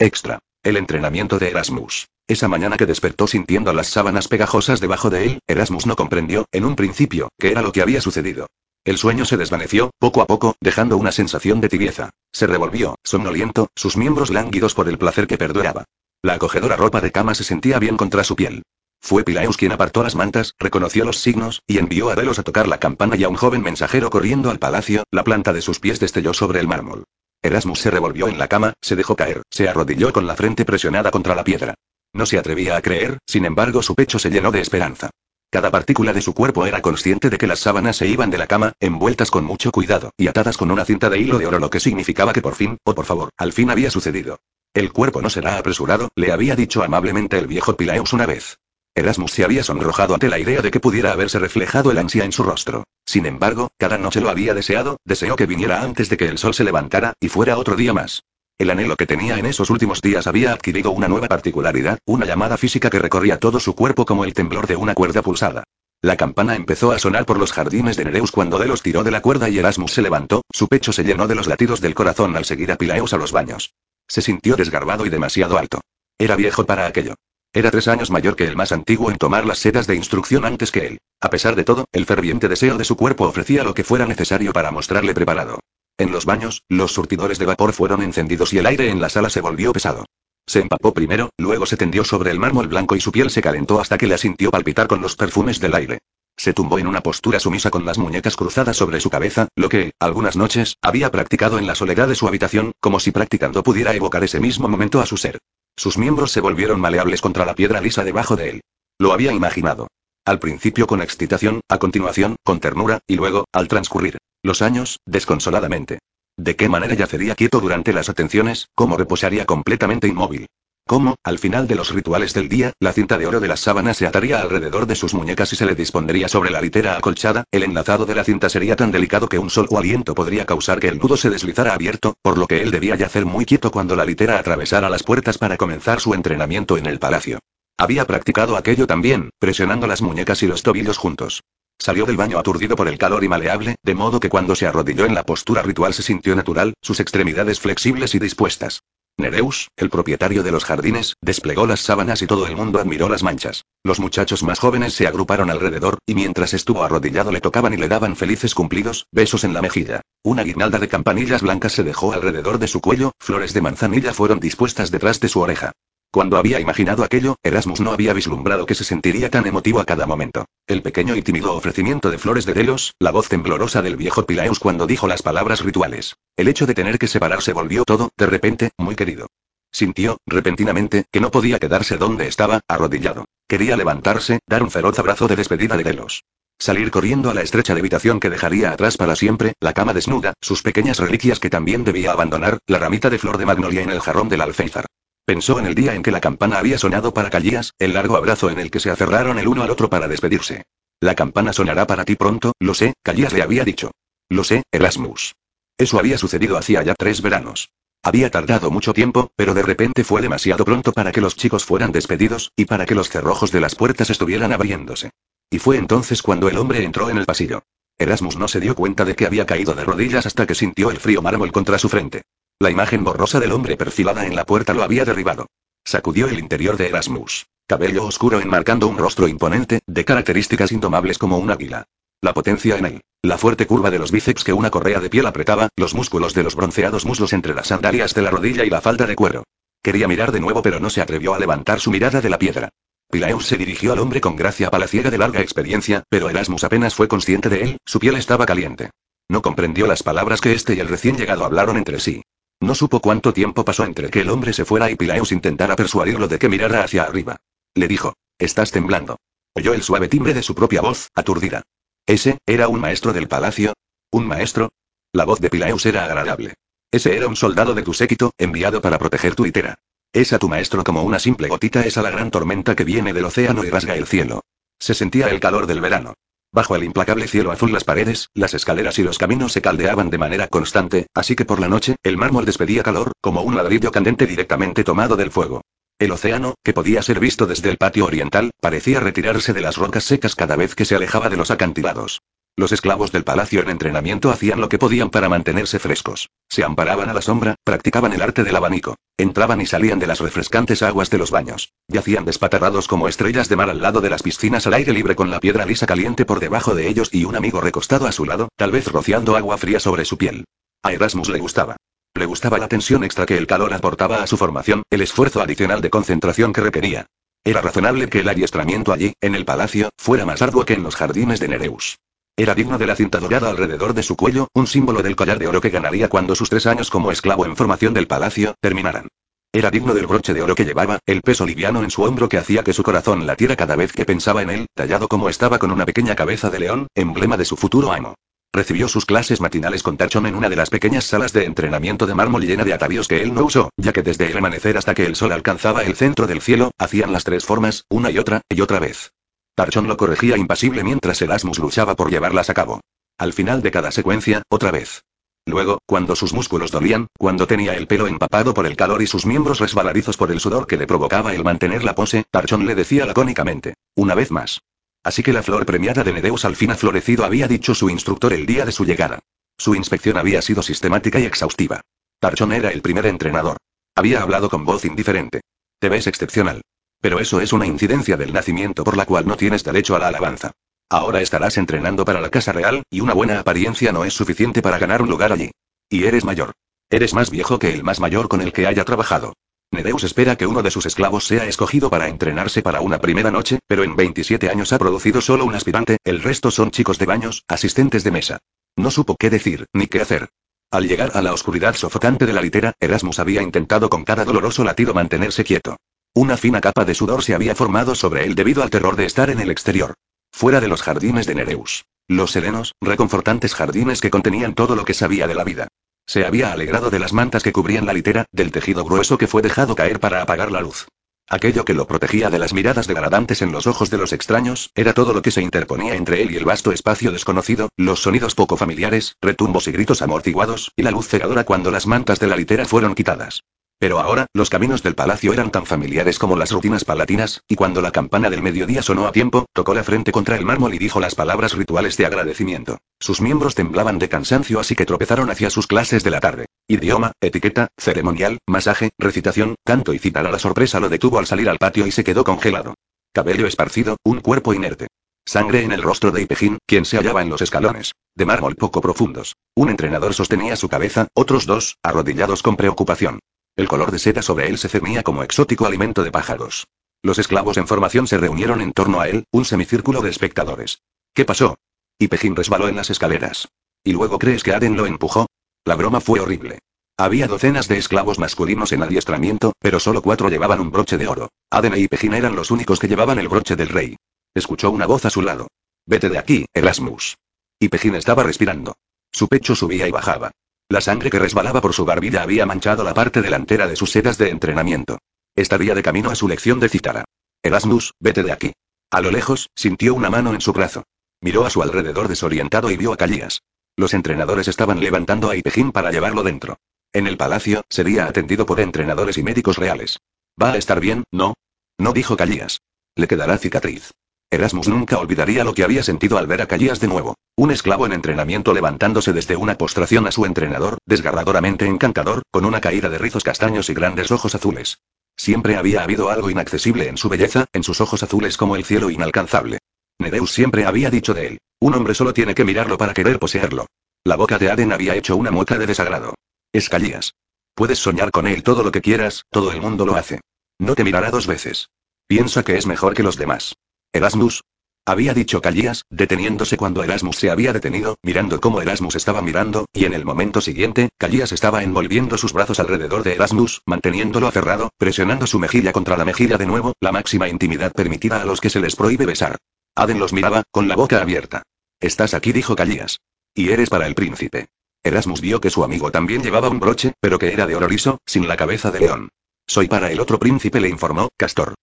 Extra. El entrenamiento de Erasmus. Esa mañana que despertó sintiendo las sábanas pegajosas debajo de él, Erasmus no comprendió, en un principio, qué era lo que había sucedido. El sueño se desvaneció, poco a poco, dejando una sensación de tibieza. Se revolvió, somnoliento, sus miembros lánguidos por el placer que perduraba. La acogedora ropa de cama se sentía bien contra su piel. Fue Pilaeus quien apartó las mantas, reconoció los signos, y envió a Delos a tocar la campana y a un joven mensajero corriendo al palacio, la planta de sus pies destelló sobre el mármol. Erasmus se revolvió en la cama, se dejó caer, se arrodilló con la frente presionada contra la piedra. No se atrevía a creer, sin embargo su pecho se llenó de esperanza. Cada partícula de su cuerpo era consciente de que las sábanas se iban de la cama, envueltas con mucho cuidado, y atadas con una cinta de hilo de oro, lo que significaba que por fin, o por favor, al fin había sucedido. El cuerpo no será apresurado, le había dicho amablemente el viejo Pilaeus una vez. Erasmus se había sonrojado ante la idea de que pudiera haberse reflejado el ansia en su rostro. Sin embargo, cada noche lo había deseado, deseó que viniera antes de que el sol se levantara, y fuera otro día más. El anhelo que tenía en esos últimos días había adquirido una nueva particularidad, una llamada física que recorría todo su cuerpo como el temblor de una cuerda pulsada. La campana empezó a sonar por los jardines de Nereus cuando Delos tiró de la cuerda y Erasmus se levantó, su pecho se llenó de los latidos del corazón al seguir a Pilaeus a los baños. Se sintió desgarbado y demasiado alto. Era viejo para aquello. Era tres años mayor que el más antiguo en tomar las sedas de instrucción antes que él. A pesar de todo, el ferviente deseo de su cuerpo ofrecía lo que fuera necesario para mostrarle preparado. En los baños, los surtidores de vapor fueron encendidos y el aire en la sala se volvió pesado. Se empapó primero, luego se tendió sobre el mármol blanco y su piel se calentó hasta que la sintió palpitar con los perfumes del aire. Se tumbó en una postura sumisa con las muñecas cruzadas sobre su cabeza, lo que, algunas noches, había practicado en la soledad de su habitación, como si practicando pudiera evocar ese mismo momento a su ser. Sus miembros se volvieron maleables contra la piedra lisa debajo de él. Lo había imaginado. Al principio con excitación, a continuación, con ternura, y luego, al transcurrir los años, desconsoladamente. ¿De qué manera yacería quieto durante las atenciones? ¿Cómo reposaría completamente inmóvil? ¿Cómo, al final de los rituales del día, la cinta de oro de las sábanas se ataría alrededor de sus muñecas y se le dispondría sobre la litera acolchada? El enlazado de la cinta sería tan delicado que un solo aliento podría causar que el nudo se deslizara abierto, por lo que él debía yacer muy quieto cuando la litera atravesara las puertas para comenzar su entrenamiento en el palacio. Había practicado aquello también, presionando las muñecas y los tobillos juntos. Salió del baño aturdido por el calor y maleable, de modo que cuando se arrodilló en la postura ritual se sintió natural, sus extremidades flexibles y dispuestas. Nereus, el propietario de los jardines, desplegó las sábanas y todo el mundo admiró las manchas. Los muchachos más jóvenes se agruparon alrededor, y mientras estuvo arrodillado le tocaban y le daban felices cumplidos, besos en la mejilla. Una guirnalda de campanillas blancas se dejó alrededor de su cuello, flores de manzanilla fueron dispuestas detrás de su oreja. Cuando había imaginado aquello, Erasmus no había vislumbrado que se sentiría tan emotivo a cada momento. El pequeño y tímido ofrecimiento de flores de Delos, la voz temblorosa del viejo Pilaeus cuando dijo las palabras rituales. El hecho de tener que separarse volvió todo, de repente, muy querido. Sintió, repentinamente, que no podía quedarse donde estaba, arrodillado. Quería levantarse, dar un feroz abrazo de despedida de Delos. Salir corriendo a la estrecha habitación que dejaría atrás para siempre, la cama desnuda, sus pequeñas reliquias que también debía abandonar, la ramita de flor de magnolia en el jarrón del alféizar. Pensó en el día en que la campana había sonado para Callías, el largo abrazo en el que se aferraron el uno al otro para despedirse. La campana sonará para ti pronto, lo sé, Callías le había dicho. Lo sé, Erasmus. Eso había sucedido hacía ya tres veranos. Había tardado mucho tiempo, pero de repente fue demasiado pronto para que los chicos fueran despedidos, y para que los cerrojos de las puertas estuvieran abriéndose. Y fue entonces cuando el hombre entró en el pasillo. Erasmus no se dio cuenta de que había caído de rodillas hasta que sintió el frío mármol contra su frente. La imagen borrosa del hombre perfilada en la puerta lo había derribado. Sacudió el interior de Erasmus. Cabello oscuro enmarcando un rostro imponente, de características indomables como un águila. La potencia en él. La fuerte curva de los bíceps que una correa de piel apretaba, los músculos de los bronceados muslos entre las sandalias de la rodilla y la falda de cuero. Quería mirar de nuevo pero no se atrevió a levantar su mirada de la piedra. Pilaeus se dirigió al hombre con gracia palaciega de larga experiencia, pero Erasmus apenas fue consciente de él, su piel estaba caliente. No comprendió las palabras que este y el recién llegado hablaron entre sí. No supo cuánto tiempo pasó entre que el hombre se fuera y Pilaeus intentara persuadirlo de que mirara hacia arriba. Le dijo, estás temblando. Oyó el suave timbre de su propia voz, aturdida. ¿Ese, era un maestro del palacio? ¿Un maestro? La voz de Pilaeus era agradable. Ese era un soldado de tu séquito, enviado para proteger tu litera. Es a tu maestro como una simple gotita es a la gran tormenta que viene del océano y rasga el cielo. Se sentía el calor del verano. Bajo el implacable cielo azul las paredes, las escaleras y los caminos se caldeaban de manera constante, así que por la noche, el mármol despedía calor, como un ladrillo candente directamente tomado del fuego. El océano, que podía ser visto desde el patio oriental, parecía retirarse de las rocas secas cada vez que se alejaba de los acantilados. Los esclavos del palacio en entrenamiento hacían lo que podían para mantenerse frescos. Se amparaban a la sombra, practicaban el arte del abanico. Entraban y salían de las refrescantes aguas de los baños. Yacían despatarrados como estrellas de mar al lado de las piscinas al aire libre con la piedra lisa caliente por debajo de ellos y un amigo recostado a su lado, tal vez rociando agua fría sobre su piel. A Erasmus le gustaba. Le gustaba la tensión extra que el calor aportaba a su formación, el esfuerzo adicional de concentración que requería. Era razonable que el adiestramiento allí, en el palacio, fuera más arduo que en los jardines de Nereus. Era digno de la cinta dorada alrededor de su cuello, un símbolo del collar de oro que ganaría cuando sus tres años como esclavo en formación del palacio terminaran. Era digno del broche de oro que llevaba, el peso liviano en su hombro que hacía que su corazón latiera cada vez que pensaba en él, tallado como estaba con una pequeña cabeza de león, emblema de su futuro amo. Recibió sus clases matinales con Tachon en una de las pequeñas salas de entrenamiento de mármol llena de atavíos que él no usó, ya que desde el amanecer hasta que el sol alcanzaba el centro del cielo, hacían las tres formas, una y otra, y otra vez. Tarchon lo corregía impasible mientras Erasmus luchaba por llevarlas a cabo. Al final de cada secuencia, otra vez. Luego, cuando sus músculos dolían, cuando tenía el pelo empapado por el calor y sus miembros resbaladizos por el sudor que le provocaba el mantener la pose, Tarchon le decía lacónicamente: Una vez más. Así que la flor premiada de Nedeus al fin ha florecido, había dicho su instructor el día de su llegada. Su inspección había sido sistemática y exhaustiva. Tarchon era el primer entrenador. Había hablado con voz indiferente. Te ves excepcional. Pero eso es una incidencia del nacimiento por la cual no tienes derecho a la alabanza. Ahora estarás entrenando para la Casa Real, y una buena apariencia no es suficiente para ganar un lugar allí. Y eres mayor. Eres más viejo que el más mayor con el que haya trabajado. Nedeus espera que uno de sus esclavos sea escogido para entrenarse para una primera noche, pero en 27 años ha producido solo un aspirante, el resto son chicos de baños, asistentes de mesa. No supo qué decir, ni qué hacer. Al llegar a la oscuridad sofocante de la litera, Erasmus había intentado con cada doloroso latido mantenerse quieto. Una fina capa de sudor se había formado sobre él debido al terror de estar en el exterior. Fuera de los jardines de Nereus. Los serenos, reconfortantes jardines que contenían todo lo que sabía de la vida. Se había alegrado de las mantas que cubrían la litera, del tejido grueso que fue dejado caer para apagar la luz. Aquello que lo protegía de las miradas degradantes en los ojos de los extraños, era todo lo que se interponía entre él y el vasto espacio desconocido, los sonidos poco familiares, retumbos y gritos amortiguados, y la luz cegadora cuando las mantas de la litera fueron quitadas. Pero ahora, los caminos del palacio eran tan familiares como las rutinas palatinas, y cuando la campana del mediodía sonó a tiempo, tocó la frente contra el mármol y dijo las palabras rituales de agradecimiento. Sus miembros temblaban de cansancio así que tropezaron hacia sus clases de la tarde. Idioma, etiqueta, ceremonial, masaje, recitación, canto y citar a la sorpresa lo detuvo al salir al patio y se quedó congelado. Cabello esparcido, un cuerpo inerte. Sangre en el rostro de Ipejín, quien se hallaba en los escalones. De mármol poco profundos. Un entrenador sostenía su cabeza, otros dos, arrodillados con preocupación. El color de seda sobre él se cernía como exótico alimento de pájaros. Los esclavos en formación se reunieron en torno a él, un semicírculo de espectadores. ¿Qué pasó? Y Pejín resbaló en las escaleras. ¿Y luego crees que Aden lo empujó? La broma fue horrible. Había docenas de esclavos masculinos en adiestramiento, pero solo cuatro llevaban un broche de oro. Aden y Pejín eran los únicos que llevaban el broche del rey. Escuchó una voz a su lado. Vete de aquí, Erasmus. Y Pejín estaba respirando. Su pecho subía y bajaba. La sangre que resbalaba por su barbilla había manchado la parte delantera de sus sedas de entrenamiento. Estaría de camino a su lección de cítara. Erasmus, vete de aquí. A lo lejos, sintió una mano en su brazo. Miró a su alrededor desorientado y vio a Calías. Los entrenadores estaban levantando a Ipejín para llevarlo dentro. En el palacio, sería atendido por entrenadores y médicos reales. Va a estar bien, ¿no? No dijo Calías. Le quedará cicatriz. Erasmus nunca olvidaría lo que había sentido al ver a Calías de nuevo. Un esclavo en entrenamiento levantándose desde una postración a su entrenador, desgarradoramente encantador, con una caída de rizos castaños y grandes ojos azules. Siempre había habido algo inaccesible en su belleza, en sus ojos azules como el cielo inalcanzable. Nedeus siempre había dicho de él, un hombre solo tiene que mirarlo para querer poseerlo. La boca de Aden había hecho una mueca de desagrado. Es Calías. Puedes soñar con él todo lo que quieras, todo el mundo lo hace. No te mirará dos veces. Piensa que es mejor que los demás. Erasmus. Había dicho Calías, deteniéndose cuando Erasmus se había detenido, mirando cómo Erasmus estaba mirando, y en el momento siguiente, Calías estaba envolviendo sus brazos alrededor de Erasmus, manteniéndolo aferrado, presionando su mejilla contra la mejilla de nuevo, la máxima intimidad permitida a los que se les prohíbe besar. Aden los miraba, con la boca abierta. Estás aquí, dijo Calías. Y eres para el príncipe. Erasmus vio que su amigo también llevaba un broche, pero que era de oro liso, sin la cabeza de león. Soy para el otro príncipe, le informó, Castor.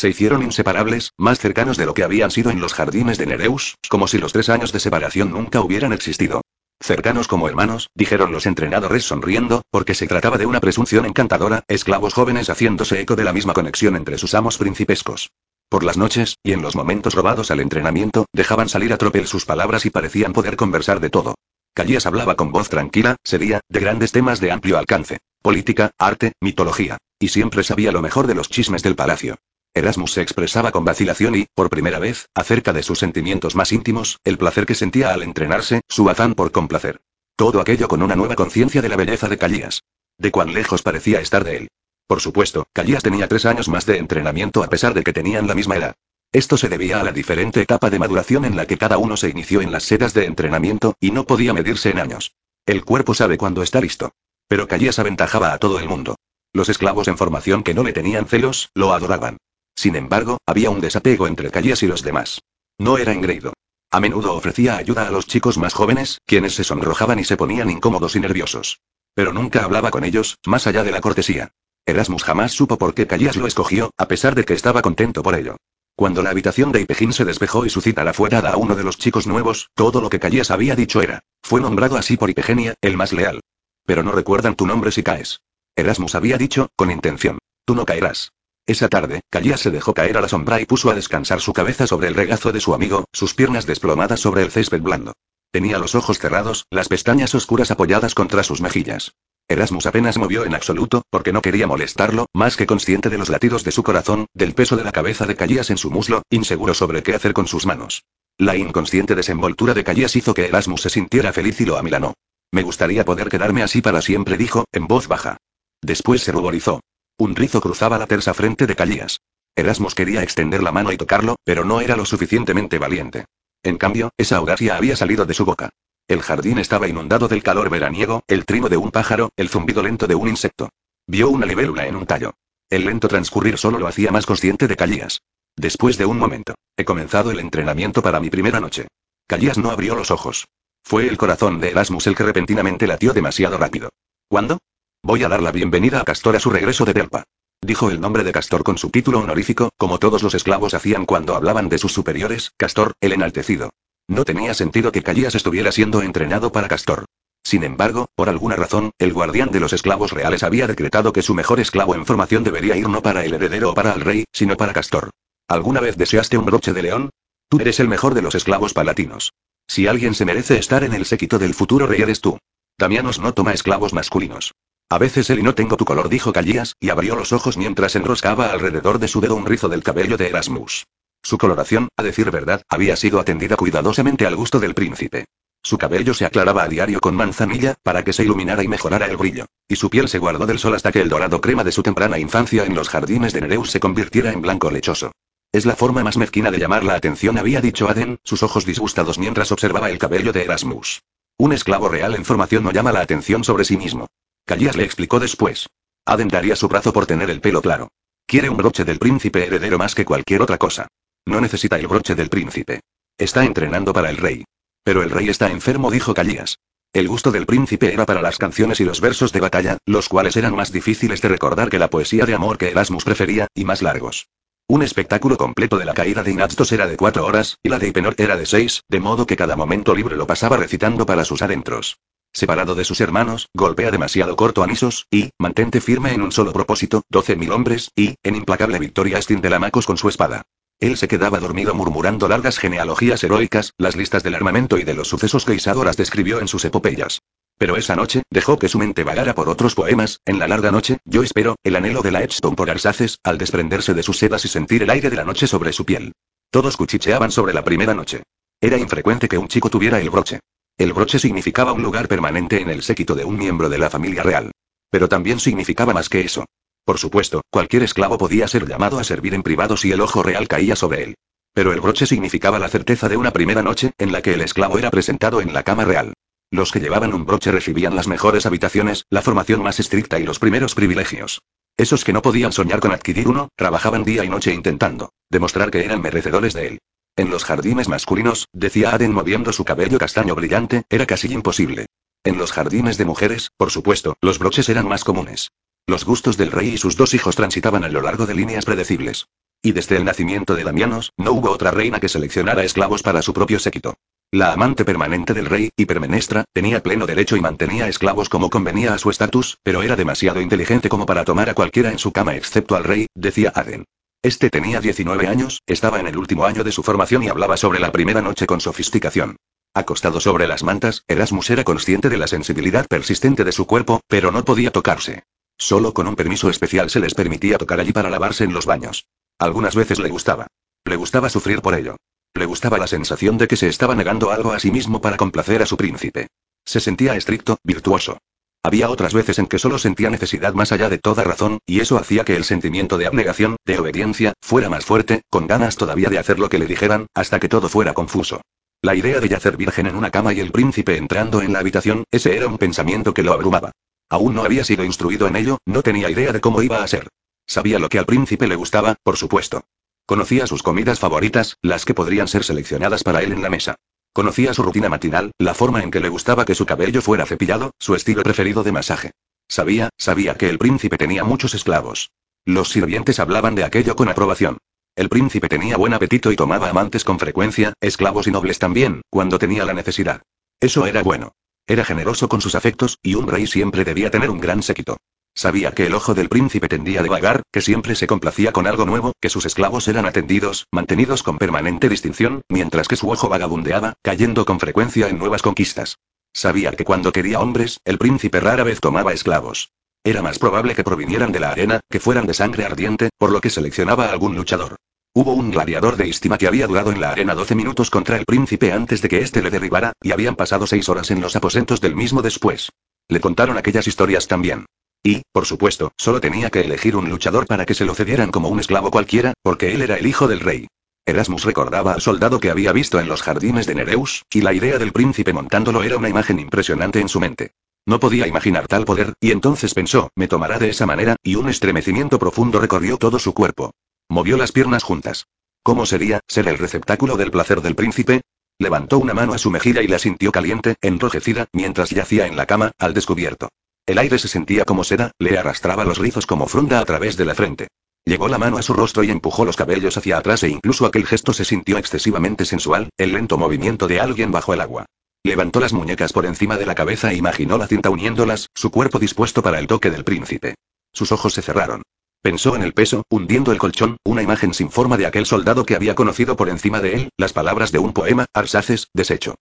Se hicieron inseparables, más cercanos de lo que habían sido en los jardines de Nereus, como si los tres años de separación nunca hubieran existido. Cercanos como hermanos, dijeron los entrenadores sonriendo, porque se trataba de una presunción encantadora, esclavos jóvenes haciéndose eco de la misma conexión entre sus amos principescos. Por las noches, y en los momentos robados al entrenamiento, dejaban salir a tropel sus palabras y parecían poder conversar de todo. Calías hablaba con voz tranquila, seria, de grandes temas de amplio alcance. Política, arte, mitología. Y siempre sabía lo mejor de los chismes del palacio. Erasmus se expresaba con vacilación y, por primera vez, acerca de sus sentimientos más íntimos, el placer que sentía al entrenarse, su afán por complacer. Todo aquello con una nueva conciencia de la belleza de Calías. De cuán lejos parecía estar de él. Por supuesto, Calías tenía tres años más de entrenamiento a pesar de que tenían la misma edad. Esto se debía a la diferente etapa de maduración en la que cada uno se inició en las sedas de entrenamiento, y no podía medirse en años. El cuerpo sabe cuándo está listo. Pero Calías aventajaba a todo el mundo. Los esclavos en formación que no le tenían celos, lo adoraban. Sin embargo, había un desapego entre Calías y los demás. No era engreído. A menudo ofrecía ayuda a los chicos más jóvenes, quienes se sonrojaban y se ponían incómodos y nerviosos. Pero nunca hablaba con ellos, más allá de la cortesía. Erasmus jamás supo por qué Calías lo escogió, a pesar de que estaba contento por ello. Cuando la habitación de Ipejín se despejó y su cita fue dada a uno de los chicos nuevos, todo lo que Calías había dicho era, fue nombrado así por Ipegenia, el más leal. Pero no recuerdan tu nombre si caes. Erasmus había dicho, con intención, tú no caerás. Esa tarde, Calías se dejó caer a la sombra y puso a descansar su cabeza sobre el regazo de su amigo, sus piernas desplomadas sobre el césped blando. Tenía los ojos cerrados, las pestañas oscuras apoyadas contra sus mejillas. Erasmus apenas movió en absoluto, porque no quería molestarlo, más que consciente de los latidos de su corazón, del peso de la cabeza de Calías en su muslo, inseguro sobre qué hacer con sus manos. La inconsciente desenvoltura de Calías hizo que Erasmus se sintiera feliz y lo amilanó. Me gustaría poder quedarme así para siempre, dijo, en voz baja. Después se ruborizó. Un rizo cruzaba la tersa frente de Calías. Erasmus quería extender la mano y tocarlo, pero no era lo suficientemente valiente. En cambio, esa audacia había salido de su boca. El jardín estaba inundado del calor veraniego, el trino de un pájaro, el zumbido lento de un insecto. Vio una libélula en un tallo. El lento transcurrir solo lo hacía más consciente de Calías. Después de un momento, he comenzado el entrenamiento para mi primera noche. Calías no abrió los ojos. Fue el corazón de Erasmus el que repentinamente latió demasiado rápido. ¿Cuándo? Voy a dar la bienvenida a Castor a su regreso de Delpa. Dijo el nombre de Castor con su título honorífico, como todos los esclavos hacían cuando hablaban de sus superiores, Castor, el enaltecido. No tenía sentido que Calías estuviera siendo entrenado para Castor. Sin embargo, por alguna razón, el guardián de los esclavos reales había decretado que su mejor esclavo en formación debería ir no para el heredero o para el rey, sino para Castor. ¿Alguna vez deseaste un broche de león? Tú eres el mejor de los esclavos palatinos. Si alguien se merece estar en el séquito del futuro rey eres tú. Damianos no toma esclavos masculinos. A veces él y no tengo tu color, dijo Calías, y abrió los ojos mientras enroscaba alrededor de su dedo un rizo del cabello de Erasmus. Su coloración, a decir verdad, había sido atendida cuidadosamente al gusto del príncipe. Su cabello se aclaraba a diario con manzanilla, para que se iluminara y mejorara el brillo. Y su piel se guardó del sol hasta que el dorado crema de su temprana infancia en los jardines de Nereus se convirtiera en blanco lechoso. Es la forma más mezquina de llamar la atención, había dicho Aden, sus ojos disgustados mientras observaba el cabello de Erasmus. Un esclavo real en formación no llama la atención sobre sí mismo. Calías le explicó después. Aden daría su brazo por tener el pelo claro. Quiere un broche del príncipe heredero más que cualquier otra cosa. No necesita el broche del príncipe. Está entrenando para el rey. Pero el rey está enfermo, dijo Calías. El gusto del príncipe era para las canciones y los versos de batalla, los cuales eran más difíciles de recordar que la poesía de amor que Erasmus prefería, y más largos. Un espectáculo completo de la caída de Inastos era de cuatro horas, y la de Ipenor era de seis, de modo que cada momento libre lo pasaba recitando para sus adentros. Separado de sus hermanos, golpea demasiado corto a Nisos, y, mantente firme en un solo propósito, doce mil hombres, y, en implacable victoria Lamacos con su espada. Él se quedaba dormido murmurando largas genealogías heroicas, las listas del armamento y de los sucesos que Isadoras describió en sus epopeyas. Pero esa noche, dejó que su mente vagara por otros poemas, en la larga noche, yo espero, el anhelo de la Edstone por Arsaces, al desprenderse de sus sedas y sentir el aire de la noche sobre su piel. Todos cuchicheaban sobre la primera noche. Era infrecuente que un chico tuviera el broche. El broche significaba un lugar permanente en el séquito de un miembro de la familia real. Pero también significaba más que eso. Por supuesto, cualquier esclavo podía ser llamado a servir en privado si el ojo real caía sobre él. Pero el broche significaba la certeza de una primera noche, en la que el esclavo era presentado en la cama real. Los que llevaban un broche recibían las mejores habitaciones, la formación más estricta y los primeros privilegios. Esos que no podían soñar con adquirir uno, trabajaban día y noche intentando demostrar que eran merecedores de él. En los jardines masculinos, decía Aden moviendo su cabello castaño brillante, era casi imposible. En los jardines de mujeres, por supuesto, los broches eran más comunes. Los gustos del rey y sus dos hijos transitaban a lo largo de líneas predecibles. Y desde el nacimiento de Damianos, no hubo otra reina que seleccionara esclavos para su propio séquito. La amante permanente del rey, Hipermenestra, tenía pleno derecho y mantenía esclavos como convenía a su estatus, pero era demasiado inteligente como para tomar a cualquiera en su cama excepto al rey, decía Aden. Este tenía 19 años, estaba en el último año de su formación y hablaba sobre la primera noche con sofisticación. Acostado sobre las mantas, Erasmus era consciente de la sensibilidad persistente de su cuerpo, pero no podía tocarse. Solo con un permiso especial se les permitía tocar allí para lavarse en los baños. Algunas veces le gustaba. Le gustaba sufrir por ello. Le gustaba la sensación de que se estaba negando algo a sí mismo para complacer a su príncipe. Se sentía estricto, virtuoso. Había otras veces en que solo sentía necesidad más allá de toda razón, y eso hacía que el sentimiento de abnegación, de obediencia, fuera más fuerte, con ganas todavía de hacer lo que le dijeran, hasta que todo fuera confuso. La idea de yacer virgen en una cama y el príncipe entrando en la habitación, ese era un pensamiento que lo abrumaba. Aún no había sido instruido en ello, no tenía idea de cómo iba a ser. Sabía lo que al príncipe le gustaba, por supuesto. Conocía sus comidas favoritas, las que podrían ser seleccionadas para él en la mesa. Conocía su rutina matinal, la forma en que le gustaba que su cabello fuera cepillado, su estilo preferido de masaje. Sabía, sabía que el príncipe tenía muchos esclavos. Los sirvientes hablaban de aquello con aprobación. El príncipe tenía buen apetito y tomaba amantes con frecuencia, esclavos y nobles también, cuando tenía la necesidad. Eso era bueno. Era generoso con sus afectos, y un rey siempre debía tener un gran séquito. Sabía que el ojo del príncipe tendía a vagar, que siempre se complacía con algo nuevo, que sus esclavos eran atendidos, mantenidos con permanente distinción, mientras que su ojo vagabundeaba, cayendo con frecuencia en nuevas conquistas. Sabía que cuando quería hombres, el príncipe rara vez tomaba esclavos. Era más probable que provinieran de la arena, que fueran de sangre ardiente, por lo que seleccionaba a algún luchador. Hubo un gladiador de Istima que había durado en la arena 12 minutos contra el príncipe antes de que éste le derribara, y habían pasado seis horas en los aposentos del mismo después. Le contaron aquellas historias también. Y, por supuesto, solo tenía que elegir un luchador para que se lo cedieran como un esclavo cualquiera, porque él era el hijo del rey. Erasmus recordaba al soldado que había visto en los jardines de Nereus, y la idea del príncipe montándolo era una imagen impresionante en su mente. No podía imaginar tal poder, y entonces pensó, me tomará de esa manera, y un estremecimiento profundo recorrió todo su cuerpo. Movió las piernas juntas. ¿Cómo sería, ser el receptáculo del placer del príncipe? Levantó una mano a su mejilla y la sintió caliente, enrojecida, mientras yacía en la cama, al descubierto. El aire se sentía como seda, le arrastraba los rizos como fronda a través de la frente. Llevó la mano a su rostro y empujó los cabellos hacia atrás e incluso aquel gesto se sintió excesivamente sensual, el lento movimiento de alguien bajo el agua. Levantó las muñecas por encima de la cabeza e imaginó la cinta uniéndolas, su cuerpo dispuesto para el toque del príncipe. Sus ojos se cerraron. Pensó en el peso, hundiendo el colchón, una imagen sin forma de aquel soldado que había conocido por encima de él, las palabras de un poema, Arsaces, deshecho.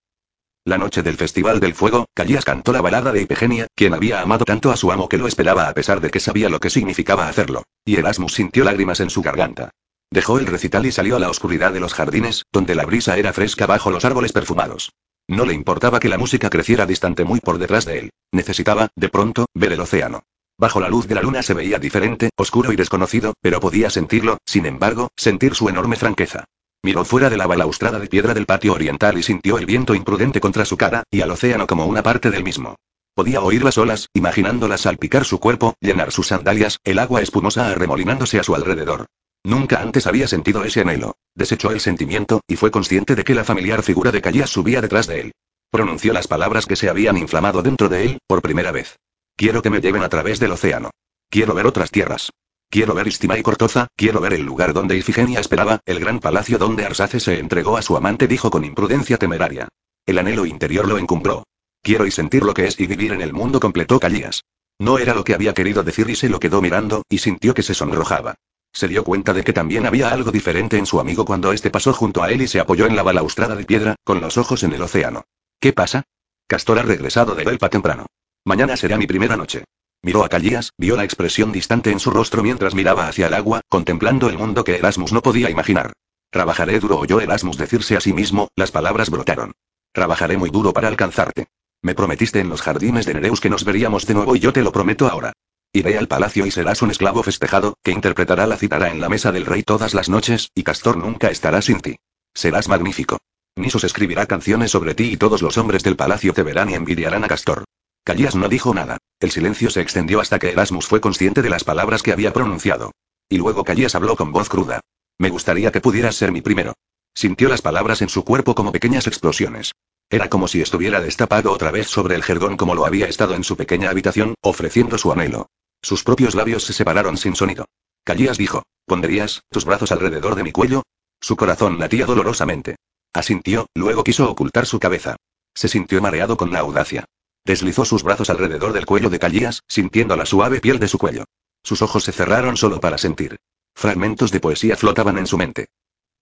La noche del Festival del Fuego, Calías cantó la balada de Ipegenia, quien había amado tanto a su amo que lo esperaba a pesar de que sabía lo que significaba hacerlo. Y Erasmus sintió lágrimas en su garganta. Dejó el recital y salió a la oscuridad de los jardines, donde la brisa era fresca bajo los árboles perfumados. No le importaba que la música creciera distante muy por detrás de él. Necesitaba, de pronto, ver el océano. Bajo la luz de la luna se veía diferente, oscuro y desconocido, pero podía sentirlo, sin embargo, sentir su enorme franqueza. Miró fuera de la balaustrada de piedra del patio oriental y sintió el viento imprudente contra su cara, y al océano como una parte del mismo. Podía oír las olas, imaginándolas salpicar su cuerpo, llenar sus sandalias, el agua espumosa arremolinándose a su alrededor. Nunca antes había sentido ese anhelo. Desechó el sentimiento, y fue consciente de que la familiar figura de Callas subía detrás de él. Pronunció las palabras que se habían inflamado dentro de él, por primera vez. Quiero que me lleven a través del océano. Quiero ver otras tierras. Quiero ver Istima y Cortoza, quiero ver el lugar donde Ifigenia esperaba, el gran palacio donde Arsace se entregó a su amante, dijo con imprudencia temeraria. El anhelo interior lo encumbró. Quiero y sentir lo que es y vivir en el mundo, completó Calías. No era lo que había querido decir y se lo quedó mirando, y sintió que se sonrojaba. Se dio cuenta de que también había algo diferente en su amigo cuando éste pasó junto a él y se apoyó en la balaustrada de piedra, con los ojos en el océano. ¿Qué pasa? Castor ha regresado de Belpa temprano. Mañana será mi primera noche. Miró a Callías, vio la expresión distante en su rostro mientras miraba hacia el agua, contemplando el mundo que Erasmus no podía imaginar. Trabajaré duro, oyó Erasmus decirse a sí mismo, las palabras brotaron. Trabajaré muy duro para alcanzarte. Me prometiste en los jardines de Nereus que nos veríamos de nuevo y yo te lo prometo ahora. Iré al palacio y serás un esclavo festejado, que interpretará la cítara en la mesa del rey todas las noches, y Castor nunca estará sin ti. Serás magnífico. Nisos escribirá canciones sobre ti y todos los hombres del palacio te verán y envidiarán a Castor. Calías no dijo nada. El silencio se extendió hasta que Erasmus fue consciente de las palabras que había pronunciado. Y luego Calías habló con voz cruda. Me gustaría que pudieras ser mi primero. Sintió las palabras en su cuerpo como pequeñas explosiones. Era como si estuviera destapado otra vez sobre el jergón como lo había estado en su pequeña habitación, ofreciendo su anhelo. Sus propios labios se separaron sin sonido. Calías dijo, ¿pondrías tus brazos alrededor de mi cuello? Su corazón latía dolorosamente. Asintió, luego quiso ocultar su cabeza. Se sintió mareado con la audacia. Deslizó sus brazos alrededor del cuello de Callías, sintiendo la suave piel de su cuello. Sus ojos se cerraron solo para sentir. Fragmentos de poesía flotaban en su mente.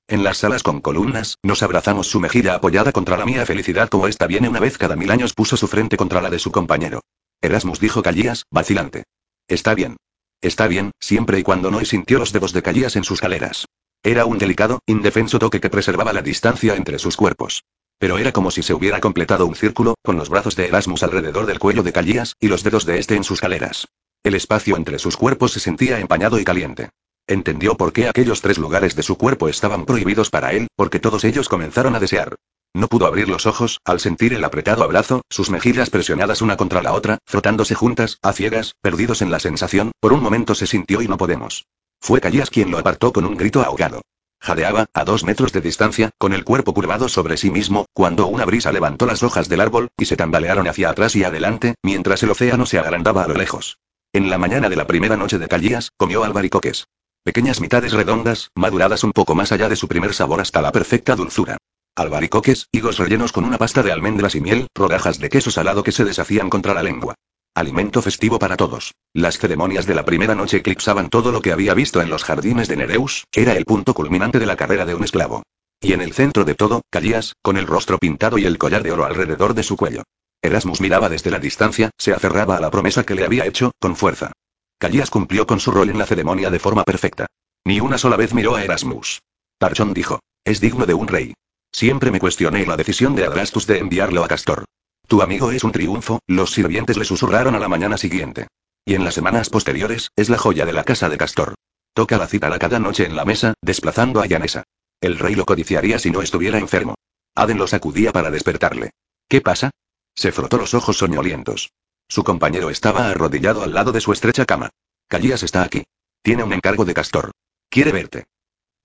En las salas con columnas, nos abrazamos su mejilla apoyada contra la mía felicidad como esta viene una vez cada mil años puso su frente contra la de su compañero. Erasmus dijo Callías, vacilante. Está bien. Está bien, siempre y cuando no y sintió los dedos de Callías en sus caleras. Era un delicado, indefenso toque que preservaba la distancia entre sus cuerpos. Pero era como si se hubiera completado un círculo, con los brazos de Erasmus alrededor del cuello de Callías, y los dedos de este en sus caleras. El espacio entre sus cuerpos se sentía empañado y caliente. Entendió por qué aquellos tres lugares de su cuerpo estaban prohibidos para él, porque todos ellos comenzaron a desear. No pudo abrir los ojos, al sentir el apretado abrazo, sus mejillas presionadas una contra la otra, frotándose juntas, a ciegas, perdidos en la sensación, por un momento se sintió y no podemos. Fue Callas quien lo apartó con un grito ahogado. Jadeaba, a dos metros de distancia, con el cuerpo curvado sobre sí mismo, cuando una brisa levantó las hojas del árbol, y se tambalearon hacia atrás y adelante, mientras el océano se agrandaba a lo lejos. En la mañana de la primera noche de Callías, comió albaricoques. Pequeñas mitades redondas, maduradas un poco más allá de su primer sabor hasta la perfecta dulzura. Albaricoques, higos rellenos con una pasta de almendras y miel, rodajas de queso salado que se deshacían contra la lengua. Alimento festivo para todos. Las ceremonias de la primera noche eclipsaban todo lo que había visto en los jardines de Nereus, era el punto culminante de la carrera de un esclavo. Y en el centro de todo, Callías, con el rostro pintado y el collar de oro alrededor de su cuello. Erasmus miraba desde la distancia, se aferraba a la promesa que le había hecho, con fuerza. Callías cumplió con su rol en la ceremonia de forma perfecta. Ni una sola vez miró a Erasmus. Tarchón dijo. Es digno de un rey. Siempre me cuestioné la decisión de Adrastus de enviarlo a Castor. Tu amigo es un triunfo, los sirvientes le susurraron a la mañana siguiente. Y en las semanas posteriores, es la joya de la casa de Castor. Toca la cítara cada noche en la mesa, desplazando a Yanesa. El rey lo codiciaría si no estuviera enfermo. Aden lo sacudía para despertarle. ¿Qué pasa? Se frotó los ojos soñolientos. Su compañero estaba arrodillado al lado de su estrecha cama. Callías está aquí. Tiene un encargo de Castor. Quiere verte.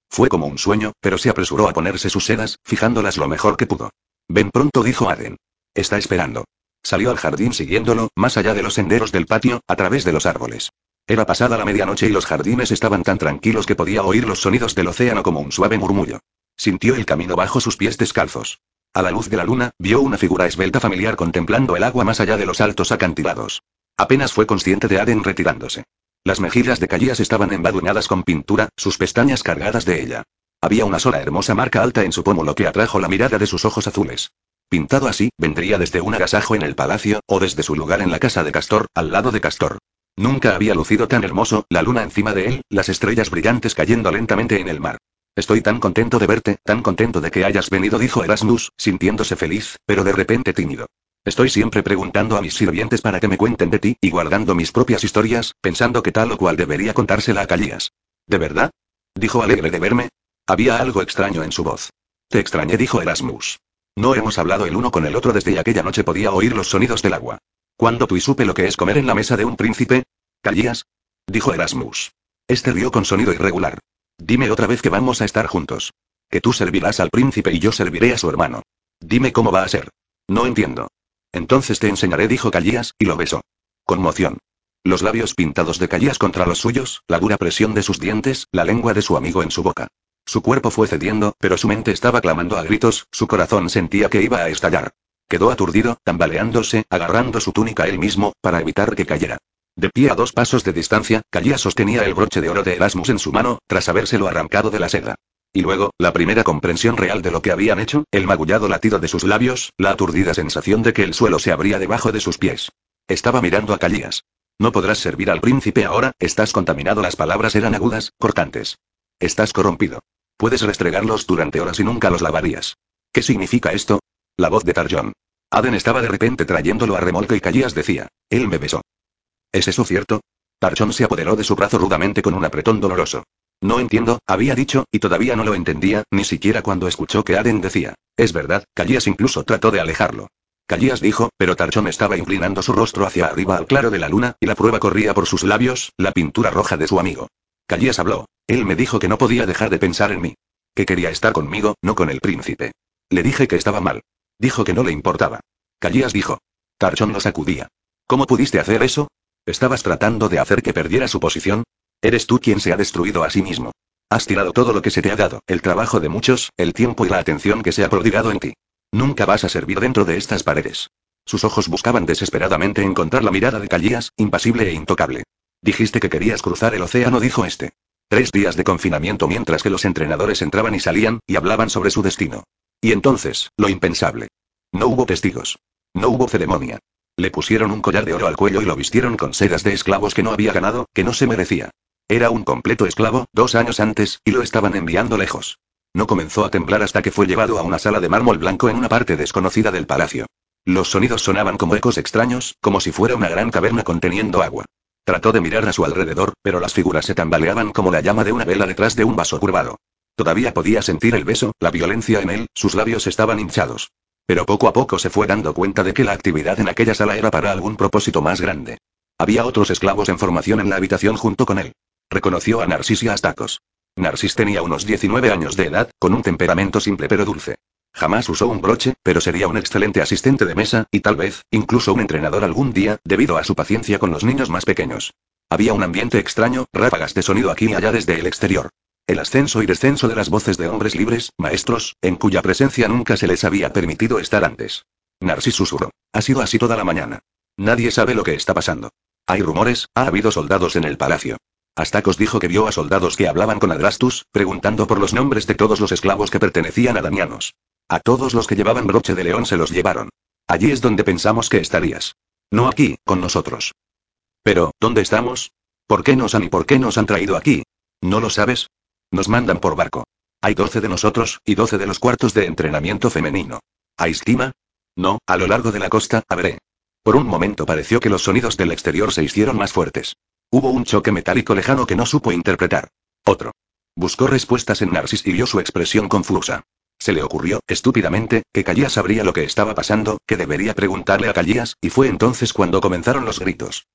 Fue como un sueño, pero se apresuró a ponerse sus sedas, fijándolas lo mejor que pudo. Ven pronto, dijo Aden. Está esperando. Salió al jardín siguiéndolo, más allá de los senderos del patio, a través de los árboles. Era pasada la medianoche y los jardines estaban tan tranquilos que podía oír los sonidos del océano como un suave murmullo. Sintió el camino bajo sus pies descalzos. A la luz de la luna, vio una figura esbelta familiar contemplando el agua más allá de los altos acantilados. Apenas fue consciente de Aden retirándose. Las mejillas de Callías estaban embadurnadas con pintura, sus pestañas cargadas de ella. Había una sola hermosa marca alta en su pómulo que atrajo la mirada de sus ojos azules. Pintado así, vendría desde un agasajo en el palacio, o desde su lugar en la casa de Castor, al lado de Castor. Nunca había lucido tan hermoso, la luna encima de él, las estrellas brillantes cayendo lentamente en el mar. Estoy tan contento de verte, tan contento de que hayas venido, dijo Erasmus, sintiéndose feliz, pero de repente tímido. Estoy siempre preguntando a mis sirvientes para que me cuenten de ti, y guardando mis propias historias, pensando que tal o cual debería contársela a Calías. ¿De verdad? Dijo alegre de verme. Había algo extraño en su voz. Te extrañé, dijo Erasmus. No hemos hablado el uno con el otro desde aquella noche podía oír los sonidos del agua. ¿Cuándo tú y supe lo que es comer en la mesa de un príncipe? ¿Calías? Dijo Erasmus. Este rió con sonido irregular. Dime otra vez que vamos a estar juntos. Que tú servirás al príncipe y yo serviré a su hermano. Dime cómo va a ser. No entiendo. Entonces te enseñaré, dijo Callías, y lo besó. Conmoción. Los labios pintados de Callías contra los suyos, la dura presión de sus dientes, la lengua de su amigo en su boca. Su cuerpo fue cediendo, pero su mente estaba clamando a gritos, su corazón sentía que iba a estallar. Quedó aturdido, tambaleándose, agarrando su túnica él mismo, para evitar que cayera. De pie a dos pasos de distancia, Callía sostenía el broche de oro de Erasmus en su mano, tras habérselo arrancado de la seda. Y luego, la primera comprensión real de lo que habían hecho, el magullado latido de sus labios, la aturdida sensación de que el suelo se abría debajo de sus pies. Estaba mirando a Callías. No podrás servir al príncipe ahora, estás contaminado. Las palabras eran agudas, cortantes. Estás corrompido. Puedes restregarlos durante horas y nunca los lavarías. ¿Qué significa esto? La voz de Tarjon. Aden estaba de repente trayéndolo a remolque y Callías decía, él me besó. ¿Es eso cierto? Tarchón se apoderó de su brazo rudamente con un apretón doloroso. No entiendo, había dicho, y todavía no lo entendía, ni siquiera cuando escuchó que Aden decía. Es verdad, Callías incluso trató de alejarlo. Callías dijo, pero Tarchón estaba inclinando su rostro hacia arriba al claro de la luna, y la prueba corría por sus labios, la pintura roja de su amigo. Callías habló. Él me dijo que no podía dejar de pensar en mí. Que quería estar conmigo, no con el príncipe. Le dije que estaba mal. Dijo que no le importaba. Callías dijo. Tarchón lo sacudía. ¿Cómo pudiste hacer eso? ¿Estabas tratando de hacer que perdiera su posición? Eres tú quien se ha destruido a sí mismo. Has tirado todo lo que se te ha dado, el trabajo de muchos, el tiempo y la atención que se ha prodigado en ti. Nunca vas a servir dentro de estas paredes. Sus ojos buscaban desesperadamente encontrar la mirada de Callías, impasible e intocable. Dijiste que querías cruzar el océano, dijo este. Tres días de confinamiento mientras que los entrenadores entraban y salían, y hablaban sobre su destino. Y entonces, lo impensable. No hubo testigos. No hubo ceremonia. Le pusieron un collar de oro al cuello y lo vistieron con sedas de esclavos que no había ganado, que no se merecía. Era un completo esclavo, dos años antes, y lo estaban enviando lejos. No comenzó a temblar hasta que fue llevado a una sala de mármol blanco en una parte desconocida del palacio. Los sonidos sonaban como ecos extraños, como si fuera una gran caverna conteniendo agua. Trató de mirar a su alrededor, pero las figuras se tambaleaban como la llama de una vela detrás de un vaso curvado. Todavía podía sentir el beso, la violencia en él, sus labios estaban hinchados. Pero poco a poco se fue dando cuenta de que la actividad en aquella sala era para algún propósito más grande. Había otros esclavos en formación en la habitación junto con él. Reconoció a Narcis y a Astacos. Narcis tenía unos 19 años de edad, con un temperamento simple pero dulce. Jamás usó un broche, pero sería un excelente asistente de mesa, y tal vez, incluso un entrenador algún día, debido a su paciencia con los niños más pequeños. Había un ambiente extraño, ráfagas de sonido aquí y allá desde el exterior. El ascenso y descenso de las voces de hombres libres, maestros, en cuya presencia nunca se les había permitido estar antes. Narcis susurró. Ha sido así toda la mañana. Nadie sabe lo que está pasando. Hay rumores, ha habido soldados en el palacio. Astacos dijo que vio a soldados que hablaban con Adrastus, preguntando por los nombres de todos los esclavos que pertenecían a Damianos. A todos los que llevaban broche de león se los llevaron. Allí es donde pensamos que estarías. No aquí, con nosotros. Pero, ¿dónde estamos? ¿Por qué nos han y por qué nos han traído aquí? ¿No lo sabes? Nos mandan por barco. Hay doce de nosotros, y doce de los cuartos de entrenamiento femenino. ¿Hay estima? No, a lo largo de la costa, a veré. Por un momento pareció que los sonidos del exterior se hicieron más fuertes. Hubo un choque metálico lejano que no supo interpretar. Otro. Buscó respuestas en Narcis y vio su expresión confusa. Se le ocurrió, estúpidamente, que Callías sabría lo que estaba pasando, que debería preguntarle a Callías, y fue entonces cuando comenzaron los gritos.